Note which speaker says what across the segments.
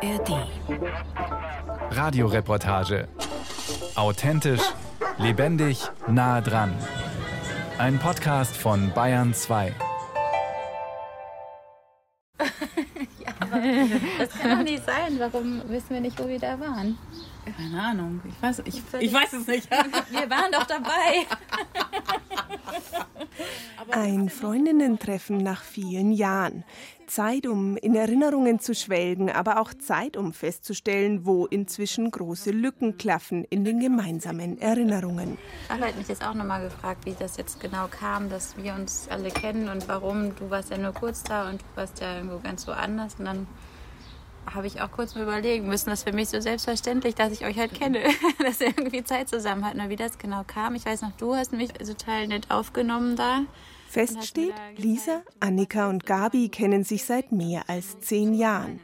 Speaker 1: ARD.
Speaker 2: Radioreportage. Authentisch, lebendig, nah dran. Ein Podcast von Bayern 2.
Speaker 3: ja, aber das kann doch nicht sein. Warum wissen wir nicht, wo wir da waren?
Speaker 4: Keine Ahnung. Ich weiß, ich, ich weiß es nicht.
Speaker 3: Wir waren doch dabei.
Speaker 5: Ein Freundinnen-Treffen nach vielen Jahren. Zeit, um in Erinnerungen zu schwelgen, aber auch Zeit, um festzustellen, wo inzwischen große Lücken klaffen in den gemeinsamen Erinnerungen.
Speaker 3: Alle hat mich jetzt auch nochmal gefragt, wie das jetzt genau kam, dass wir uns alle kennen und warum. Du warst ja nur kurz da und du warst ja irgendwo ganz woanders. Und dann habe ich auch kurz mal überlegen müssen, das ist für mich so selbstverständlich, dass ich euch halt kenne, dass wir irgendwie Zeit zusammen hatten. Und wie das genau kam, ich weiß noch, du hast mich total nett aufgenommen da.
Speaker 5: Fest steht, Lisa, Annika und Gabi kennen sich seit mehr als zehn Jahren.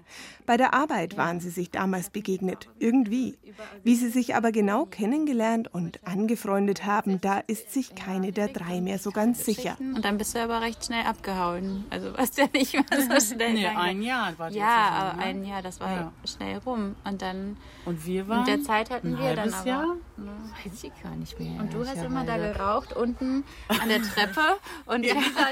Speaker 5: Bei der Arbeit waren sie sich damals begegnet, irgendwie. Wie sie sich aber genau kennengelernt und angefreundet haben, da ist sich keine der drei mehr so ganz sicher.
Speaker 3: Und dann bist du aber recht schnell abgehauen. Also weißt ja nicht mehr so schnell.
Speaker 4: nee, ein Jahr war das.
Speaker 3: Ja, aber ne? ein Jahr, das war ja. schnell rum. Und dann.
Speaker 4: Und wir waren.
Speaker 3: In der Zeit hatten
Speaker 4: ein
Speaker 3: wir dann
Speaker 4: aber. Jahr?
Speaker 3: Ne,
Speaker 4: weiß ich gar nicht mehr.
Speaker 3: Und du hast immer da geraucht unten an der Treppe und ja. Lisa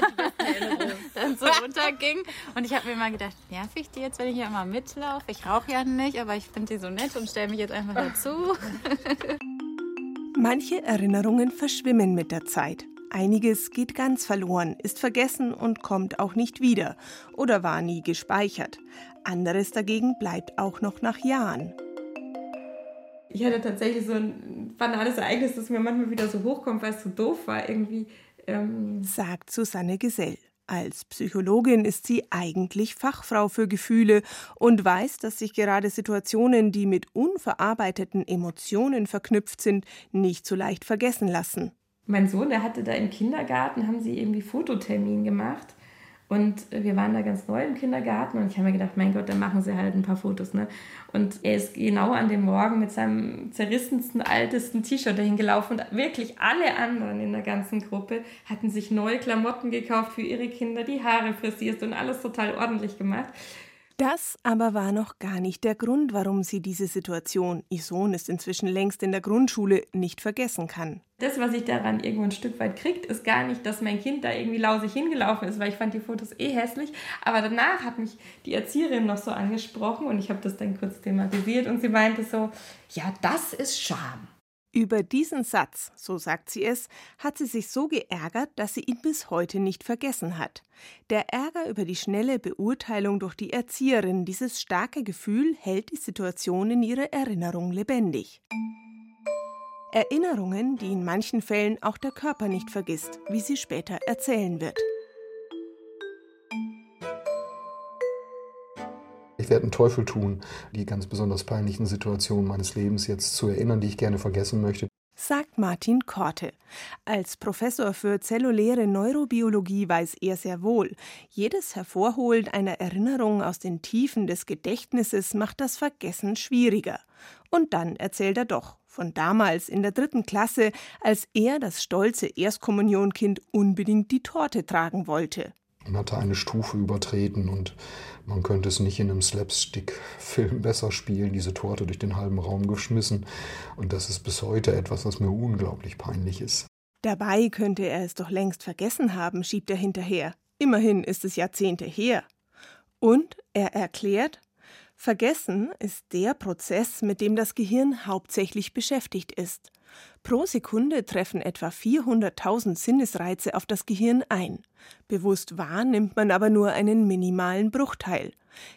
Speaker 3: dann so runterging. Und ich habe mir immer gedacht, nerv ich die jetzt, wenn ich hier immer mitlaufe? Ich rauche ja nicht, aber ich finde die so nett und stelle mich jetzt einfach dazu.
Speaker 5: Manche Erinnerungen verschwimmen mit der Zeit. Einiges geht ganz verloren, ist vergessen und kommt auch nicht wieder oder war nie gespeichert. Anderes dagegen bleibt auch noch nach Jahren.
Speaker 6: Ich hatte tatsächlich so ein banales Ereignis, das mir manchmal wieder so hochkommt, weil es so doof war irgendwie.
Speaker 5: Ähm Sagt Susanne Gesell. Als Psychologin ist sie eigentlich Fachfrau für Gefühle und weiß, dass sich gerade Situationen, die mit unverarbeiteten Emotionen verknüpft sind, nicht so leicht vergessen lassen.
Speaker 6: Mein Sohn, der hatte da im Kindergarten, haben sie irgendwie Fototermin gemacht und wir waren da ganz neu im Kindergarten und ich habe mir gedacht, mein Gott, dann machen sie halt ein paar Fotos. Ne? Und er ist genau an dem Morgen mit seinem zerrissensten, altesten T-Shirt dahin gelaufen und wirklich alle anderen in der ganzen Gruppe hatten sich neue Klamotten gekauft für ihre Kinder, die Haare frisiert und alles total ordentlich gemacht.
Speaker 5: Das aber war noch gar nicht der Grund, warum sie diese Situation, ihr Sohn ist inzwischen längst in der Grundschule, nicht vergessen kann.
Speaker 6: Das, was ich daran irgendwo ein Stück weit kriegt, ist gar nicht, dass mein Kind da irgendwie lausig hingelaufen ist, weil ich fand die Fotos eh hässlich. Aber danach hat mich die Erzieherin noch so angesprochen und ich habe das dann kurz thematisiert und sie meinte so, ja, das ist Scham.
Speaker 5: Über diesen Satz, so sagt sie es, hat sie sich so geärgert, dass sie ihn bis heute nicht vergessen hat. Der Ärger über die schnelle Beurteilung durch die Erzieherin, dieses starke Gefühl hält die Situation in ihrer Erinnerung lebendig. Erinnerungen, die in manchen Fällen auch der Körper nicht vergisst, wie sie später erzählen wird.
Speaker 7: Ich werde einen Teufel tun, die ganz besonders peinlichen Situationen meines Lebens jetzt zu erinnern, die ich gerne vergessen möchte.
Speaker 5: Sagt Martin Korte. Als Professor für zelluläre Neurobiologie weiß er sehr wohl, jedes Hervorholen einer Erinnerung aus den Tiefen des Gedächtnisses macht das Vergessen schwieriger. Und dann erzählt er doch von damals in der dritten Klasse, als er, das stolze Erstkommunionkind, unbedingt die Torte tragen wollte.
Speaker 7: Man hatte eine Stufe übertreten und man könnte es nicht in einem Slapstick-Film besser spielen, diese Torte durch den halben Raum geschmissen. Und das ist bis heute etwas, was mir unglaublich peinlich ist.
Speaker 5: Dabei könnte er es doch längst vergessen haben, schiebt er hinterher. Immerhin ist es Jahrzehnte her. Und er erklärt, Vergessen ist der Prozess, mit dem das Gehirn hauptsächlich beschäftigt ist. Pro Sekunde treffen etwa 400.000 Sinnesreize auf das Gehirn ein. Bewusst wahr nimmt man aber nur einen minimalen Bruchteil.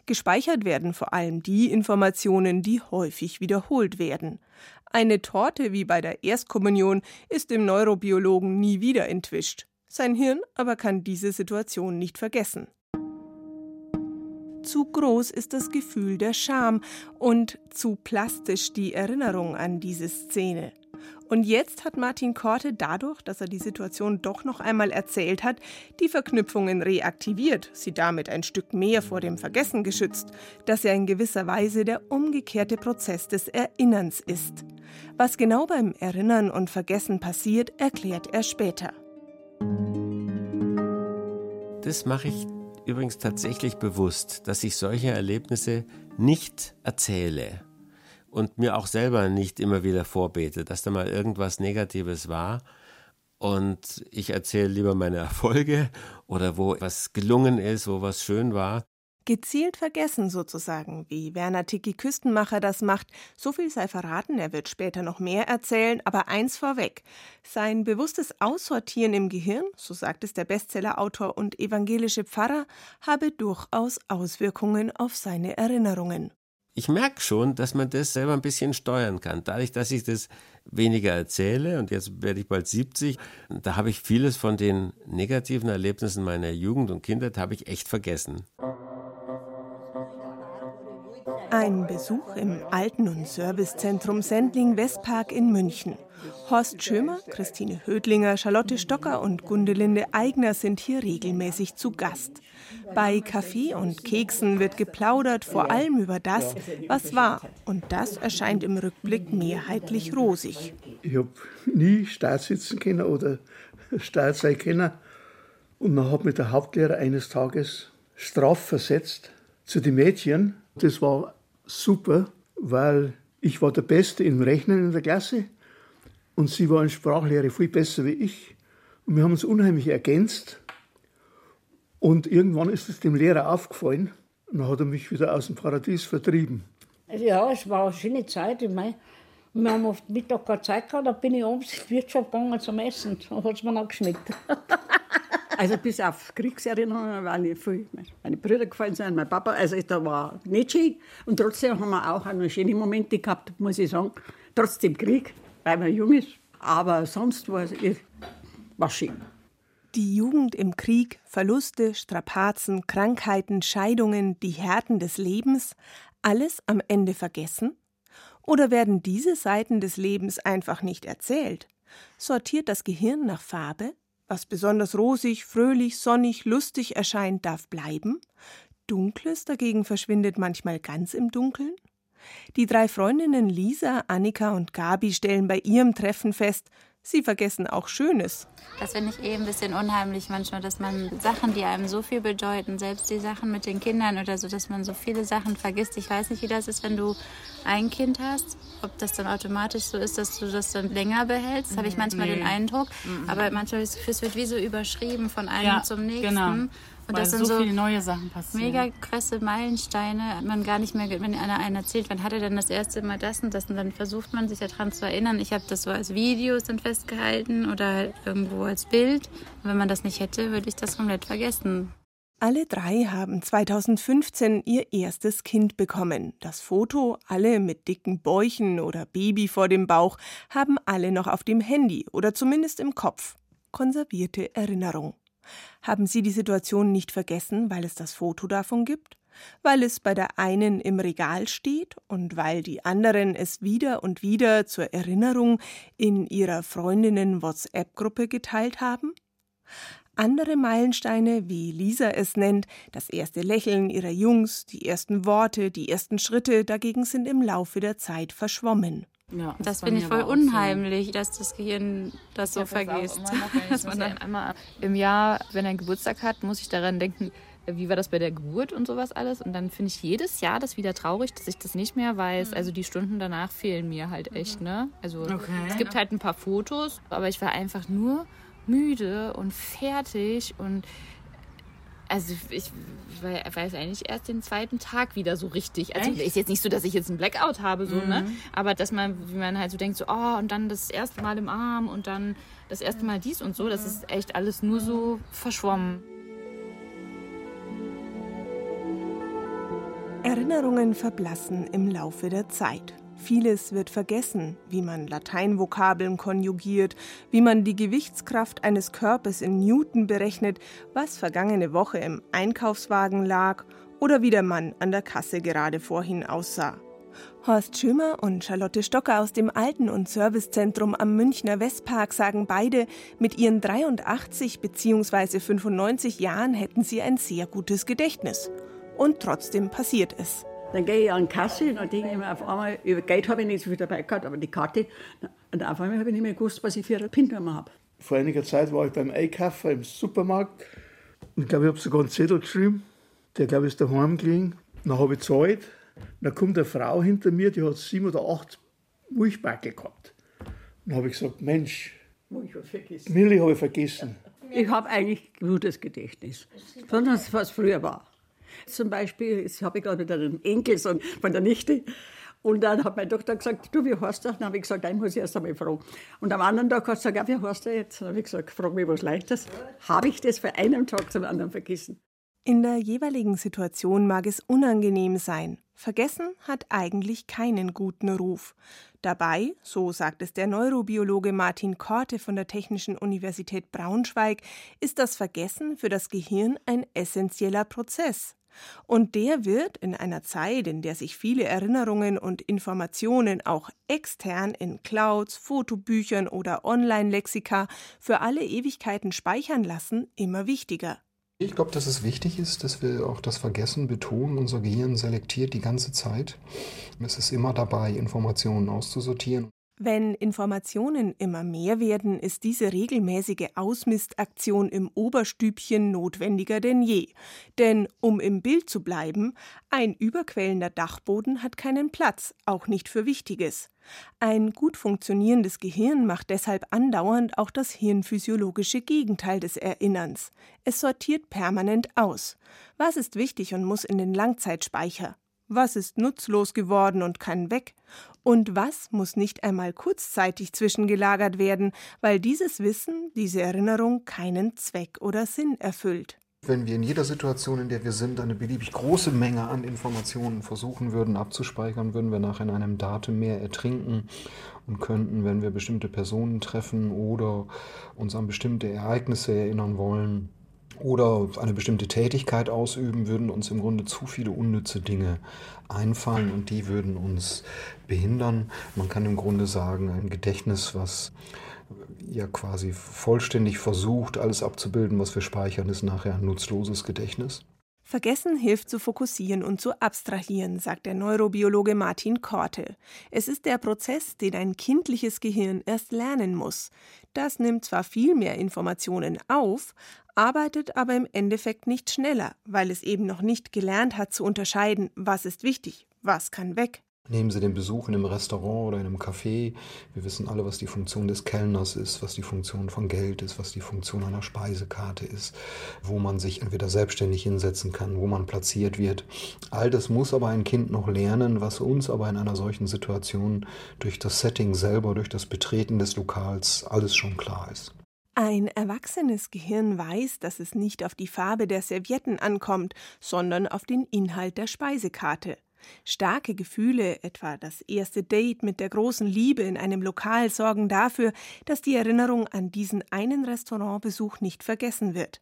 Speaker 5: Gespeichert werden vor allem die Informationen, die häufig wiederholt werden. Eine Torte wie bei der Erstkommunion ist dem Neurobiologen nie wieder entwischt. Sein Hirn aber kann diese Situation nicht vergessen. Zu groß ist das Gefühl der Scham und zu plastisch die Erinnerung an diese Szene. Und jetzt hat Martin Korte dadurch, dass er die Situation doch noch einmal erzählt hat, die Verknüpfungen reaktiviert, sie damit ein Stück mehr vor dem Vergessen geschützt, dass er in gewisser Weise der umgekehrte Prozess des Erinnerns ist. Was genau beim Erinnern und Vergessen passiert, erklärt er später.
Speaker 8: Das mache ich übrigens tatsächlich bewusst, dass ich solche Erlebnisse
Speaker 1: nicht erzähle und mir auch selber nicht immer wieder vorbete, dass da mal irgendwas Negatives war. Und ich erzähle lieber meine Erfolge oder wo was gelungen ist, wo was schön war.
Speaker 5: Gezielt vergessen sozusagen, wie Werner Tiki Küstenmacher das macht. So viel sei verraten, er wird später noch mehr erzählen, aber eins vorweg. Sein bewusstes Aussortieren im Gehirn, so sagt es der Bestsellerautor und evangelische Pfarrer, habe durchaus Auswirkungen auf seine Erinnerungen.
Speaker 1: Ich merke schon, dass man das selber ein bisschen steuern kann. Dadurch, dass ich das weniger erzähle und jetzt werde ich bald 70, da habe ich vieles von den negativen Erlebnissen meiner Jugend und Kindheit habe ich echt vergessen.
Speaker 5: Ein Besuch im Alten- und Servicezentrum Sendling-Westpark in München. Horst Schömer, Christine Hödlinger, Charlotte Stocker und Gundelinde Eigner sind hier regelmäßig zu Gast. Bei Kaffee und Keksen wird geplaudert, vor allem über das, was war. Und das erscheint im Rückblick mehrheitlich rosig.
Speaker 8: Ich habe nie Staat sitzen können oder Staat sein können. Und man hat mit der Hauptlehrer eines Tages strafversetzt zu den Mädchen. Das war super, weil ich war der Beste im Rechnen in der Klasse und sie war in Sprachlehre viel besser wie ich. Und wir haben uns unheimlich ergänzt. Und irgendwann ist es dem Lehrer aufgefallen und dann hat er mich wieder aus dem Paradies vertrieben.
Speaker 9: Ja, es war eine schöne Zeit. Ich mein, wir haben oft Mittag keine Zeit gehabt, da bin ich abends in die Wirtschaft gegangen zum Essen. Da hat es mir noch geschmeckt.
Speaker 10: Also bis auf Kriegserinnerungen, weil ich viel, meine Brüder gefallen sind, mein Papa, also da war nicht schön. Und trotzdem haben wir auch noch schöne Momente gehabt, muss ich sagen. Trotz dem Krieg, weil man jung ist. Aber sonst war es war schön.
Speaker 5: Die Jugend im Krieg, Verluste, Strapazen, Krankheiten, Scheidungen, die Härten des Lebens, alles am Ende vergessen? Oder werden diese Seiten des Lebens einfach nicht erzählt? Sortiert das Gehirn nach Farbe? Was besonders rosig, fröhlich, sonnig, lustig erscheint, darf bleiben. Dunkles dagegen verschwindet manchmal ganz im Dunkeln. Die drei Freundinnen Lisa, Annika und Gabi stellen bei ihrem Treffen fest, sie vergessen auch Schönes.
Speaker 3: Das finde ich eh ein bisschen unheimlich manchmal, dass man Sachen, die einem so viel bedeuten, selbst die Sachen mit den Kindern oder so, dass man so viele Sachen vergisst. Ich weiß nicht, wie das ist, wenn du ein Kind hast, ob das dann automatisch so ist, dass du das dann länger behältst. Das habe ich manchmal nee. den Eindruck. Mhm. Aber manchmal ist es wird wie so überschrieben von einem
Speaker 4: ja,
Speaker 3: zum nächsten.
Speaker 4: Genau. Und Weil das sind so, viele neue Sachen passieren.
Speaker 3: Mega krasse Meilensteine. Man gar nicht mehr, wenn einer einen erzählt, wann hat er denn das erste Mal das und das? Und dann versucht man sich daran zu erinnern. Ich habe das so als Videos dann festgehalten oder irgendwo als Bild. Und wenn man das nicht hätte, würde ich das komplett vergessen.
Speaker 5: Alle drei haben 2015 ihr erstes Kind bekommen. Das Foto, alle mit dicken Bäuchen oder Baby vor dem Bauch, haben alle noch auf dem Handy oder zumindest im Kopf. Konservierte Erinnerung. Haben Sie die Situation nicht vergessen, weil es das Foto davon gibt? Weil es bei der einen im Regal steht und weil die anderen es wieder und wieder zur Erinnerung in ihrer Freundinnen WhatsApp-Gruppe geteilt haben? Andere Meilensteine, wie Lisa es nennt, das erste Lächeln ihrer Jungs, die ersten Worte, die ersten Schritte, dagegen sind im Laufe der Zeit verschwommen.
Speaker 3: Ja, das, das finde ich voll unheimlich, so. dass das Gehirn das so ja, vergisst.
Speaker 11: dass man dann einmal im Jahr, wenn er Geburtstag hat, muss ich daran denken, wie war das bei der Geburt und sowas alles. Und dann finde ich jedes Jahr das wieder traurig, dass ich das nicht mehr weiß. Also die Stunden danach fehlen mir halt echt, ne? Also okay. es gibt halt ein paar Fotos, aber ich war einfach nur müde und fertig und also ich weiß eigentlich erst den zweiten Tag wieder so richtig. Also Echt? ist jetzt nicht so, dass ich jetzt einen Blackout habe, so, ne? mhm. ne? Aber dass man, wie man halt so denkt, so, oh, und dann das erste Mal im Arm und dann das erste Mal dies und so, das ist echt alles nur so verschwommen.
Speaker 5: Erinnerungen verblassen im Laufe der Zeit. Vieles wird vergessen, wie man Lateinvokabeln konjugiert, wie man die Gewichtskraft eines Körpers in Newton berechnet, was vergangene Woche im Einkaufswagen lag oder wie der Mann an der Kasse gerade vorhin aussah. Horst Schömer und Charlotte Stocker aus dem Alten- und Servicezentrum am Münchner Westpark sagen beide, mit ihren 83 bzw. 95 Jahren hätten sie ein sehr gutes Gedächtnis. Und trotzdem passiert es.
Speaker 10: Dann gehe ich an die Kasse und dann denke ich mir auf einmal, über Geld habe ich nicht so viel dabei gehabt, aber die Karte. Und auf einmal habe ich nicht mehr gewusst, was ich für eine PIN-Nummer habe.
Speaker 8: Vor einiger Zeit war ich beim Einkaufen im Supermarkt und ich glaube, ich habe sogar einen Zettel geschrieben. Der, glaube ich, ist daheim gelegen. Dann habe ich gezahlt Dann kommt eine Frau hinter mir, die hat sieben oder acht Milchbackel gehabt. Dann habe ich gesagt, Mensch, Milch habe ich vergessen.
Speaker 10: Ich habe eigentlich ein gutes Gedächtnis, besonders was früher war. Zum Beispiel, das habe ich gerade mit einem Enkelsohn von der Nichte. Und dann hat meine Tochter gesagt, du, wie heißt du? Dann habe ich gesagt, den muss ich erst einmal fragen. Und am anderen Tag hat sie gesagt, ja, wie heißt du jetzt? Dann habe ich gesagt, frag mich was Leichtes. Habe ich das von einem Tag zum anderen vergessen?
Speaker 5: In der jeweiligen Situation mag es unangenehm sein. Vergessen hat eigentlich keinen guten Ruf. Dabei, so sagt es der Neurobiologe Martin Korte von der Technischen Universität Braunschweig, ist das Vergessen für das Gehirn ein essentieller Prozess. Und der wird in einer Zeit, in der sich viele Erinnerungen und Informationen auch extern in Clouds, Fotobüchern oder Online-Lexika für alle Ewigkeiten speichern lassen, immer wichtiger.
Speaker 7: Ich glaube, dass es wichtig ist, dass wir auch das Vergessen betonen. Unser Gehirn selektiert die ganze Zeit. Es ist immer dabei, Informationen auszusortieren.
Speaker 5: Wenn Informationen immer mehr werden, ist diese regelmäßige Ausmistaktion im Oberstübchen notwendiger denn je. Denn, um im Bild zu bleiben, ein überquellender Dachboden hat keinen Platz, auch nicht für Wichtiges. Ein gut funktionierendes Gehirn macht deshalb andauernd auch das hirnphysiologische Gegenteil des Erinnerns. Es sortiert permanent aus. Was ist wichtig und muss in den Langzeitspeicher? Was ist nutzlos geworden und kann weg? Und was muss nicht einmal kurzzeitig zwischengelagert werden, weil dieses Wissen, diese Erinnerung keinen Zweck oder Sinn erfüllt?
Speaker 7: Wenn wir in jeder Situation, in der wir sind, eine beliebig große Menge an Informationen versuchen würden abzuspeichern, würden wir nachher in einem Datenmeer ertrinken und könnten, wenn wir bestimmte Personen treffen oder uns an bestimmte Ereignisse erinnern wollen, oder eine bestimmte Tätigkeit ausüben, würden uns im Grunde zu viele unnütze Dinge einfallen und die würden uns behindern. Man kann im Grunde sagen, ein Gedächtnis, was ja quasi vollständig versucht, alles abzubilden, was wir speichern, ist nachher ein nutzloses Gedächtnis.
Speaker 5: Vergessen hilft zu fokussieren und zu abstrahieren, sagt der Neurobiologe Martin Korte. Es ist der Prozess, den ein kindliches Gehirn erst lernen muss. Das nimmt zwar viel mehr Informationen auf, arbeitet aber im Endeffekt nicht schneller, weil es eben noch nicht gelernt hat zu unterscheiden, was ist wichtig, was kann weg.
Speaker 7: Nehmen Sie den Besuch in einem Restaurant oder in einem Café. Wir wissen alle, was die Funktion des Kellners ist, was die Funktion von Geld ist, was die Funktion einer Speisekarte ist, wo man sich entweder selbstständig hinsetzen kann, wo man platziert wird. All das muss aber ein Kind noch lernen, was uns aber in einer solchen Situation durch das Setting selber, durch das Betreten des Lokals alles schon klar ist.
Speaker 5: Ein erwachsenes Gehirn weiß, dass es nicht auf die Farbe der Servietten ankommt, sondern auf den Inhalt der Speisekarte. Starke Gefühle, etwa das erste Date mit der großen Liebe in einem Lokal, sorgen dafür, dass die Erinnerung an diesen einen Restaurantbesuch nicht vergessen wird.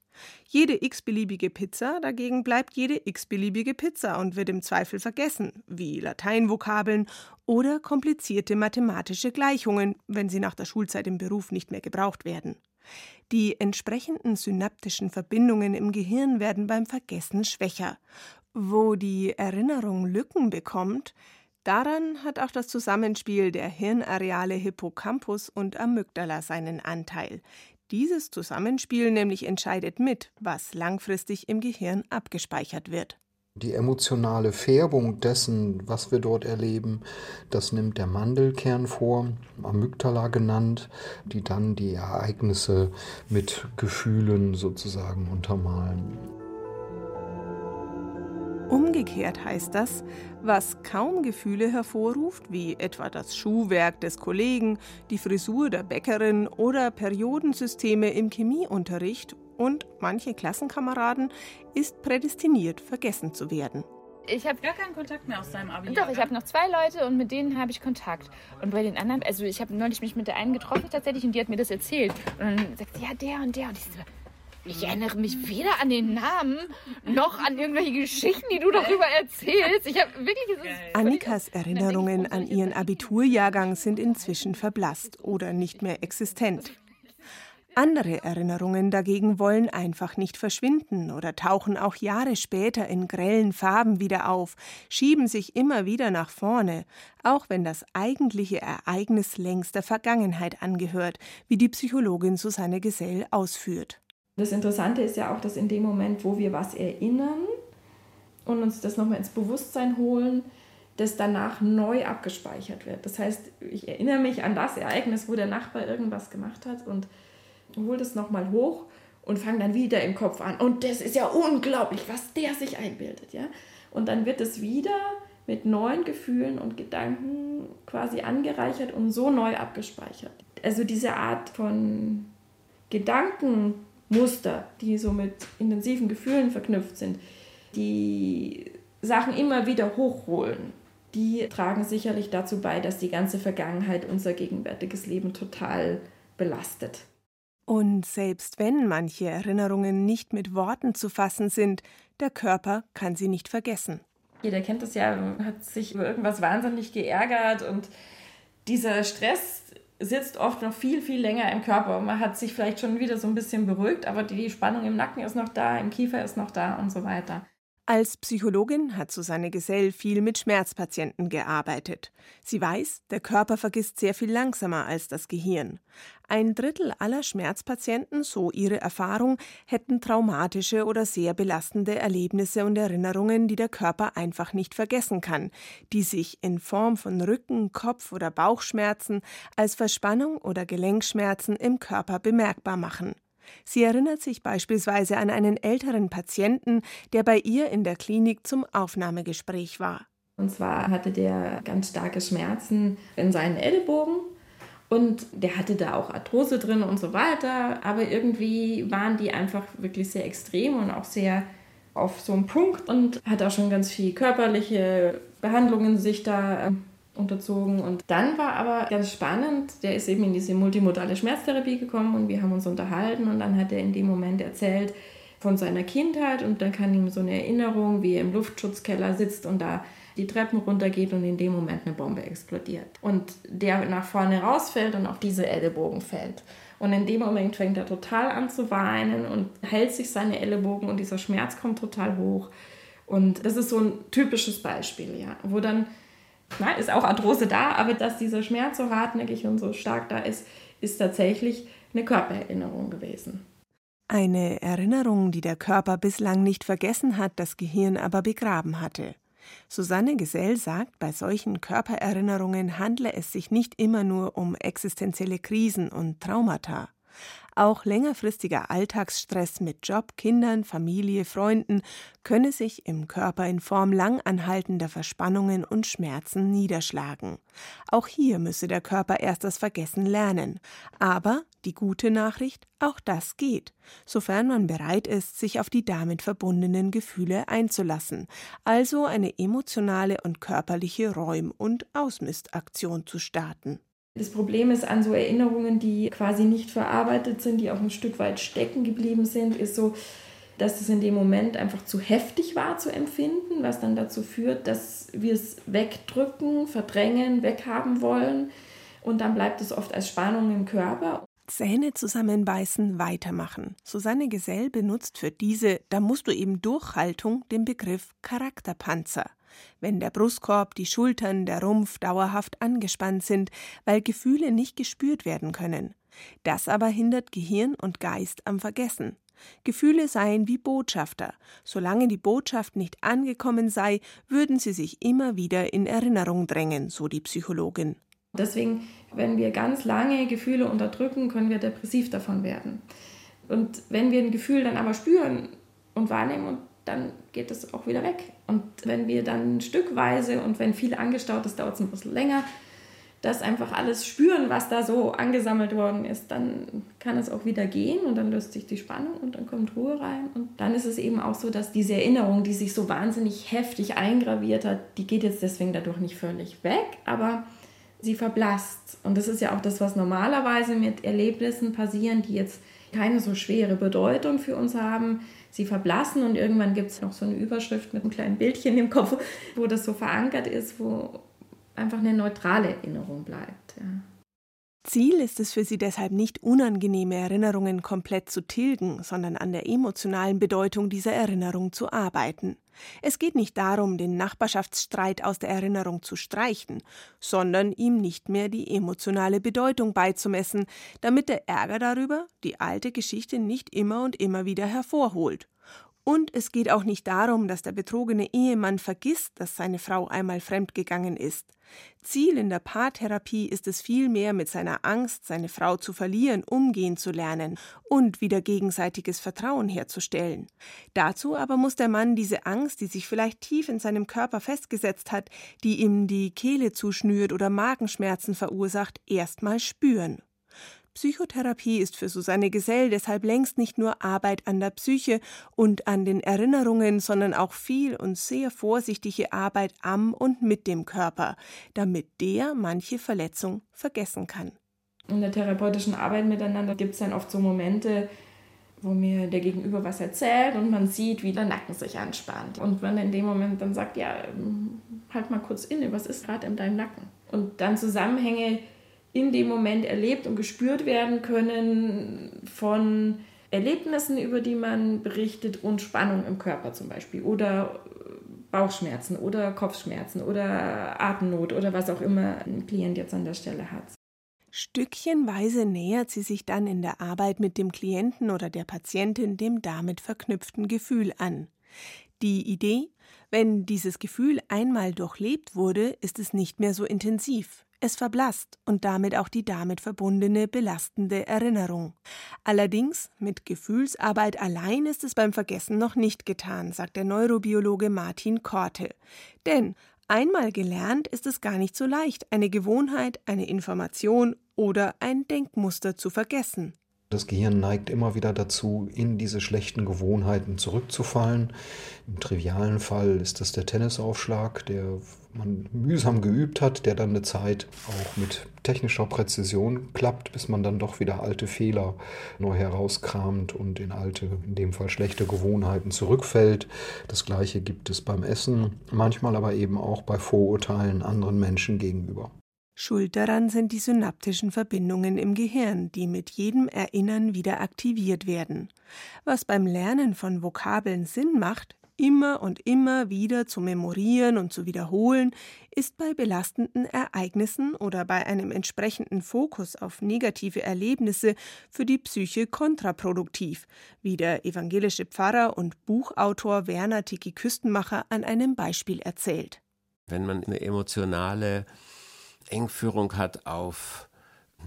Speaker 5: Jede x-beliebige Pizza dagegen bleibt jede x-beliebige Pizza und wird im Zweifel vergessen, wie Lateinvokabeln oder komplizierte mathematische Gleichungen, wenn sie nach der Schulzeit im Beruf nicht mehr gebraucht werden. Die entsprechenden synaptischen Verbindungen im Gehirn werden beim Vergessen schwächer wo die Erinnerung Lücken bekommt, daran hat auch das Zusammenspiel der Hirnareale Hippocampus und Amygdala seinen Anteil. Dieses Zusammenspiel nämlich entscheidet mit, was langfristig im Gehirn abgespeichert wird.
Speaker 7: Die emotionale Färbung dessen, was wir dort erleben, das nimmt der Mandelkern vor, Amygdala genannt, die dann die Ereignisse mit Gefühlen sozusagen untermalen.
Speaker 5: Umgekehrt heißt das, was kaum Gefühle hervorruft, wie etwa das Schuhwerk des Kollegen, die Frisur der Bäckerin oder Periodensysteme im Chemieunterricht und manche Klassenkameraden, ist prädestiniert, vergessen zu werden.
Speaker 11: Ich habe gar keinen Kontakt mehr aus deinem Abi. Doch, ich habe noch zwei Leute und mit denen habe ich Kontakt. Und bei den anderen, also ich habe neulich mich mit der einen getroffen tatsächlich und die hat mir das erzählt. Und dann sagt sie, ja, der und der. Und ich so, ich erinnere mich weder an den Namen noch an irgendwelche Geschichten, die du darüber erzählst. Ich habe wirklich
Speaker 5: Annikas Erinnerungen an ihren Abiturjahrgang sind inzwischen verblasst oder nicht mehr existent. Andere Erinnerungen dagegen wollen einfach nicht verschwinden oder tauchen auch Jahre später in grellen Farben wieder auf, schieben sich immer wieder nach vorne, auch wenn das eigentliche Ereignis längst der Vergangenheit angehört, wie die Psychologin Susanne Gesell ausführt.
Speaker 6: Das Interessante ist ja auch, dass in dem Moment, wo wir was erinnern und uns das nochmal ins Bewusstsein holen, das danach neu abgespeichert wird. Das heißt, ich erinnere mich an das Ereignis, wo der Nachbar irgendwas gemacht hat und hole das nochmal hoch und fange dann wieder im Kopf an. Und das ist ja unglaublich, was der sich einbildet. Ja? Und dann wird es wieder mit neuen Gefühlen und Gedanken quasi angereichert und so neu abgespeichert. Also diese Art von Gedankenmuster, die so mit intensiven Gefühlen verknüpft sind, die Sachen immer wieder hochholen, die tragen sicherlich dazu bei, dass die ganze Vergangenheit unser gegenwärtiges Leben total belastet.
Speaker 5: Und selbst wenn manche Erinnerungen nicht mit Worten zu fassen sind, der Körper kann sie nicht vergessen.
Speaker 6: Jeder kennt das ja, hat sich über irgendwas wahnsinnig geärgert und dieser Stress sitzt oft noch viel, viel länger im Körper. Man hat sich vielleicht schon wieder so ein bisschen beruhigt, aber die Spannung im Nacken ist noch da, im Kiefer ist noch da und so weiter.
Speaker 5: Als Psychologin hat Susanne Gesell viel mit Schmerzpatienten gearbeitet. Sie weiß, der Körper vergisst sehr viel langsamer als das Gehirn. Ein Drittel aller Schmerzpatienten, so ihre Erfahrung, hätten traumatische oder sehr belastende Erlebnisse und Erinnerungen, die der Körper einfach nicht vergessen kann, die sich in Form von Rücken-, Kopf- oder Bauchschmerzen als Verspannung oder Gelenkschmerzen im Körper bemerkbar machen. Sie erinnert sich beispielsweise an einen älteren Patienten, der bei ihr in der Klinik zum Aufnahmegespräch war.
Speaker 6: Und zwar hatte der ganz starke Schmerzen in seinen Ellbogen und der hatte da auch Arthrose drin und so weiter. Aber irgendwie waren die einfach wirklich sehr extrem und auch sehr auf so einem Punkt und hat auch schon ganz viel körperliche Behandlungen sich da ähm, unterzogen. Und dann war aber ganz spannend, der ist eben in diese multimodale Schmerztherapie gekommen und wir haben uns unterhalten und dann hat er in dem Moment erzählt von seiner Kindheit und dann kann ihm so eine Erinnerung, wie er im Luftschutzkeller sitzt und da die Treppen runtergeht und in dem Moment eine Bombe explodiert. Und der nach vorne rausfällt und auf diese Ellbogen fällt. Und in dem Moment fängt er total an zu weinen und hält sich seine Ellbogen und dieser Schmerz kommt total hoch. Und das ist so ein typisches Beispiel, ja, wo dann Nein, ist auch Arthrose da, aber dass dieser Schmerz so hartnäckig und so stark da ist, ist tatsächlich eine Körpererinnerung gewesen.
Speaker 5: Eine Erinnerung, die der Körper bislang nicht vergessen hat, das Gehirn aber begraben hatte. Susanne Gesell sagt, bei solchen Körpererinnerungen handle es sich nicht immer nur um existenzielle Krisen und Traumata. Auch längerfristiger Alltagsstress mit Job, Kindern, Familie, Freunden könne sich im Körper in Form lang anhaltender Verspannungen und Schmerzen niederschlagen. Auch hier müsse der Körper erst das Vergessen lernen. Aber die gute Nachricht, auch das geht, sofern man bereit ist, sich auf die damit verbundenen Gefühle einzulassen, also eine emotionale und körperliche Räum- und Ausmistaktion zu starten.
Speaker 6: Das Problem ist an so Erinnerungen, die quasi nicht verarbeitet sind, die auch ein Stück weit stecken geblieben sind, ist so, dass es in dem Moment einfach zu heftig war zu empfinden, was dann dazu führt, dass wir es wegdrücken, verdrängen, weghaben wollen und dann bleibt es oft als Spannung im Körper.
Speaker 5: Zähne zusammenbeißen, weitermachen. Susanne Gesell benutzt für diese Da musst du eben Durchhaltung den Begriff Charakterpanzer wenn der Brustkorb, die Schultern, der Rumpf dauerhaft angespannt sind, weil Gefühle nicht gespürt werden können. Das aber hindert Gehirn und Geist am Vergessen. Gefühle seien wie Botschafter. Solange die Botschaft nicht angekommen sei, würden sie sich immer wieder in Erinnerung drängen, so die Psychologin.
Speaker 6: Deswegen, wenn wir ganz lange Gefühle unterdrücken, können wir depressiv davon werden. Und wenn wir ein Gefühl dann aber spüren und wahrnehmen und dann geht es auch wieder weg. Und wenn wir dann stückweise und wenn viel angestaut ist, dauert es ein bisschen länger, das einfach alles spüren, was da so angesammelt worden ist, dann kann es auch wieder gehen und dann löst sich die Spannung und dann kommt Ruhe rein. Und dann ist es eben auch so, dass diese Erinnerung, die sich so wahnsinnig heftig eingraviert hat, die geht jetzt deswegen dadurch nicht völlig weg, aber sie verblasst. Und das ist ja auch das, was normalerweise mit Erlebnissen passieren, die jetzt keine so schwere Bedeutung für uns haben, sie verblassen und irgendwann gibt es noch so eine Überschrift mit einem kleinen Bildchen im Kopf, wo das so verankert ist, wo einfach eine neutrale Erinnerung bleibt. Ja.
Speaker 5: Ziel ist es für sie deshalb nicht, unangenehme Erinnerungen komplett zu tilgen, sondern an der emotionalen Bedeutung dieser Erinnerung zu arbeiten. Es geht nicht darum, den Nachbarschaftsstreit aus der Erinnerung zu streichen, sondern ihm nicht mehr die emotionale Bedeutung beizumessen, damit der Ärger darüber die alte Geschichte nicht immer und immer wieder hervorholt. Und es geht auch nicht darum, dass der betrogene Ehemann vergisst, dass seine Frau einmal fremdgegangen ist. Ziel in der Paartherapie ist es vielmehr, mit seiner Angst, seine Frau zu verlieren, umgehen zu lernen und wieder gegenseitiges Vertrauen herzustellen. Dazu aber muss der Mann diese Angst, die sich vielleicht tief in seinem Körper festgesetzt hat, die ihm die Kehle zuschnürt oder Magenschmerzen verursacht, erstmal spüren. Psychotherapie ist für Susanne Gesell deshalb längst nicht nur Arbeit an der Psyche und an den Erinnerungen, sondern auch viel und sehr vorsichtige Arbeit am und mit dem Körper, damit der manche Verletzung vergessen kann.
Speaker 6: In der therapeutischen Arbeit miteinander gibt es dann oft so Momente, wo mir der Gegenüber was erzählt und man sieht, wie der Nacken sich anspannt. Und man in dem Moment dann sagt, ja, halt mal kurz inne, was ist gerade in deinem Nacken? Und dann Zusammenhänge in dem Moment erlebt und gespürt werden können von Erlebnissen, über die man berichtet und Spannung im Körper zum Beispiel oder Bauchschmerzen oder Kopfschmerzen oder Atemnot oder was auch immer ein Klient jetzt an der Stelle hat.
Speaker 5: Stückchenweise nähert sie sich dann in der Arbeit mit dem Klienten oder der Patientin dem damit verknüpften Gefühl an. Die Idee, wenn dieses Gefühl einmal durchlebt wurde, ist es nicht mehr so intensiv. Es verblasst und damit auch die damit verbundene belastende Erinnerung. Allerdings mit Gefühlsarbeit allein ist es beim Vergessen noch nicht getan, sagt der Neurobiologe Martin Korte. Denn einmal gelernt ist es gar nicht so leicht, eine Gewohnheit, eine Information oder ein Denkmuster zu vergessen.
Speaker 7: Das Gehirn neigt immer wieder dazu, in diese schlechten Gewohnheiten zurückzufallen. Im trivialen Fall ist das der Tennisaufschlag, der man mühsam geübt hat, der dann eine Zeit auch mit technischer Präzision klappt, bis man dann doch wieder alte Fehler neu herauskramt und in alte, in dem Fall schlechte Gewohnheiten zurückfällt. Das gleiche gibt es beim Essen, manchmal aber eben auch bei Vorurteilen anderen Menschen gegenüber.
Speaker 5: Schuld daran sind die synaptischen Verbindungen im Gehirn, die mit jedem Erinnern wieder aktiviert werden. Was beim Lernen von Vokabeln Sinn macht, immer und immer wieder zu memorieren und zu wiederholen, ist bei belastenden Ereignissen oder bei einem entsprechenden Fokus auf negative Erlebnisse für die Psyche kontraproduktiv, wie der evangelische Pfarrer und Buchautor Werner Tiki Küstenmacher an einem Beispiel erzählt.
Speaker 1: Wenn man eine emotionale Engführung hat auf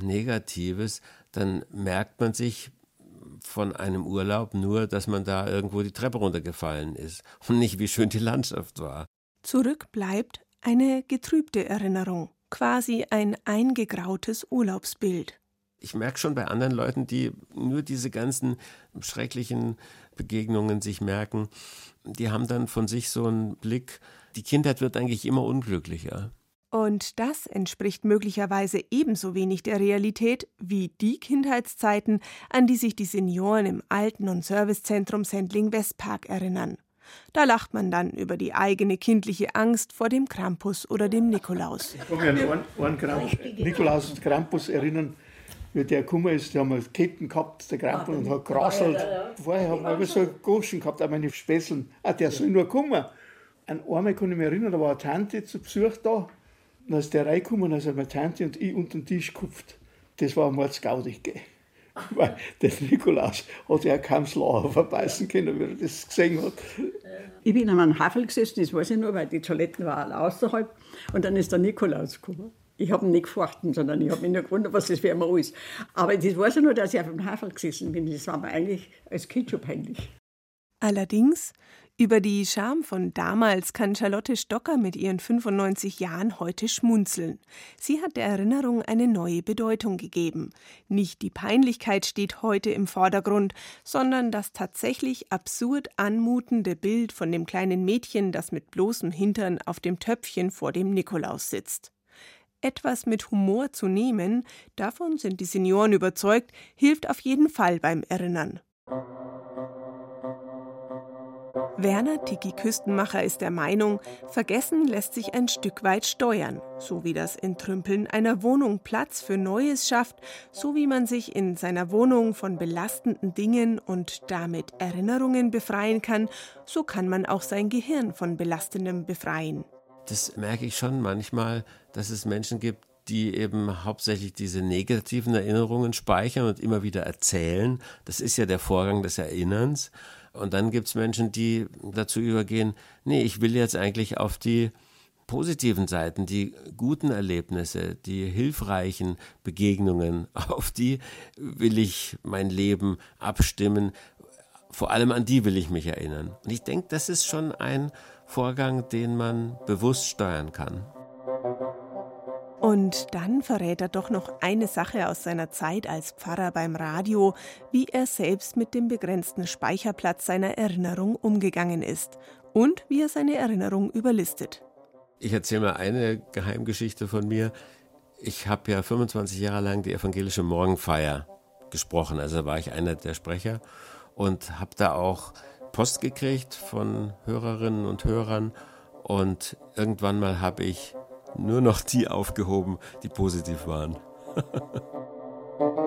Speaker 1: Negatives, dann merkt man sich von einem Urlaub nur, dass man da irgendwo die Treppe runtergefallen ist und nicht, wie schön die Landschaft war.
Speaker 5: Zurück bleibt eine getrübte Erinnerung, quasi ein eingegrautes Urlaubsbild.
Speaker 1: Ich merke schon bei anderen Leuten, die nur diese ganzen schrecklichen Begegnungen sich merken, die haben dann von sich so einen Blick, die Kindheit wird eigentlich immer unglücklicher.
Speaker 5: Und das entspricht möglicherweise ebenso wenig der Realität wie die Kindheitszeiten, an die sich die Senioren im Alten- und Servicezentrum Sendling-Westpark erinnern. Da lacht man dann über die eigene kindliche Angst vor dem Krampus oder dem Nikolaus.
Speaker 8: Ich kann mich an einen, einen Nikolaus und Krampus erinnern, wie der gekommen ist. Die haben Ketten gehabt, der Krampus, und hat gerasselt. Vorher haben wir so Goschen gehabt, auch meine Späßeln. Ah, der soll nur kommen. An einmal kann ich mich erinnern, da war eine Tante zu Besuch da dann ist der reingekommen, also meine Tante und ich unter den Tisch gekupft. Das war mordsgaudig, gell. Weil der Nikolaus hat ja kaum das Lachen verbeißen können, wie er das gesehen hat.
Speaker 10: Ich bin an einem Havel gesessen, das weiß ich nur, weil die Toiletten waren außerhalb. Und dann ist der Nikolaus gekommen. Ich habe ihn nicht gefochten, sondern ich habe mich nur gewundert, was das für ein ist. Aber das weiß ich nur, dass ich auf dem Havel gesessen bin. Das war mir eigentlich als Kind schon peinlich.
Speaker 5: Allerdings über die Scham von damals kann Charlotte Stocker mit ihren 95 Jahren heute schmunzeln. Sie hat der Erinnerung eine neue Bedeutung gegeben. Nicht die Peinlichkeit steht heute im Vordergrund, sondern das tatsächlich absurd anmutende Bild von dem kleinen Mädchen, das mit bloßem Hintern auf dem Töpfchen vor dem Nikolaus sitzt. Etwas mit Humor zu nehmen, davon sind die Senioren überzeugt, hilft auf jeden Fall beim Erinnern. Werner Tiki Küstenmacher ist der Meinung, Vergessen lässt sich ein Stück weit steuern, so wie das Entrümpeln einer Wohnung Platz für Neues schafft, so wie man sich in seiner Wohnung von belastenden Dingen und damit Erinnerungen befreien kann, so kann man auch sein Gehirn von belastendem befreien.
Speaker 1: Das merke ich schon manchmal, dass es Menschen gibt, die eben hauptsächlich diese negativen Erinnerungen speichern und immer wieder erzählen. Das ist ja der Vorgang des Erinnerns. Und dann gibt es Menschen, die dazu übergehen, nee, ich will jetzt eigentlich auf die positiven Seiten, die guten Erlebnisse, die hilfreichen Begegnungen, auf die will ich mein Leben abstimmen. Vor allem an die will ich mich erinnern. Und ich denke, das ist schon ein Vorgang, den man bewusst steuern kann.
Speaker 5: Und dann verrät er doch noch eine Sache aus seiner Zeit als Pfarrer beim Radio, wie er selbst mit dem begrenzten Speicherplatz seiner Erinnerung umgegangen ist und wie er seine Erinnerung überlistet.
Speaker 1: Ich erzähle mal eine Geheimgeschichte von mir. Ich habe ja 25 Jahre lang die evangelische Morgenfeier gesprochen, also war ich einer der Sprecher und habe da auch Post gekriegt von Hörerinnen und Hörern und irgendwann mal habe ich nur noch die aufgehoben, die positiv waren.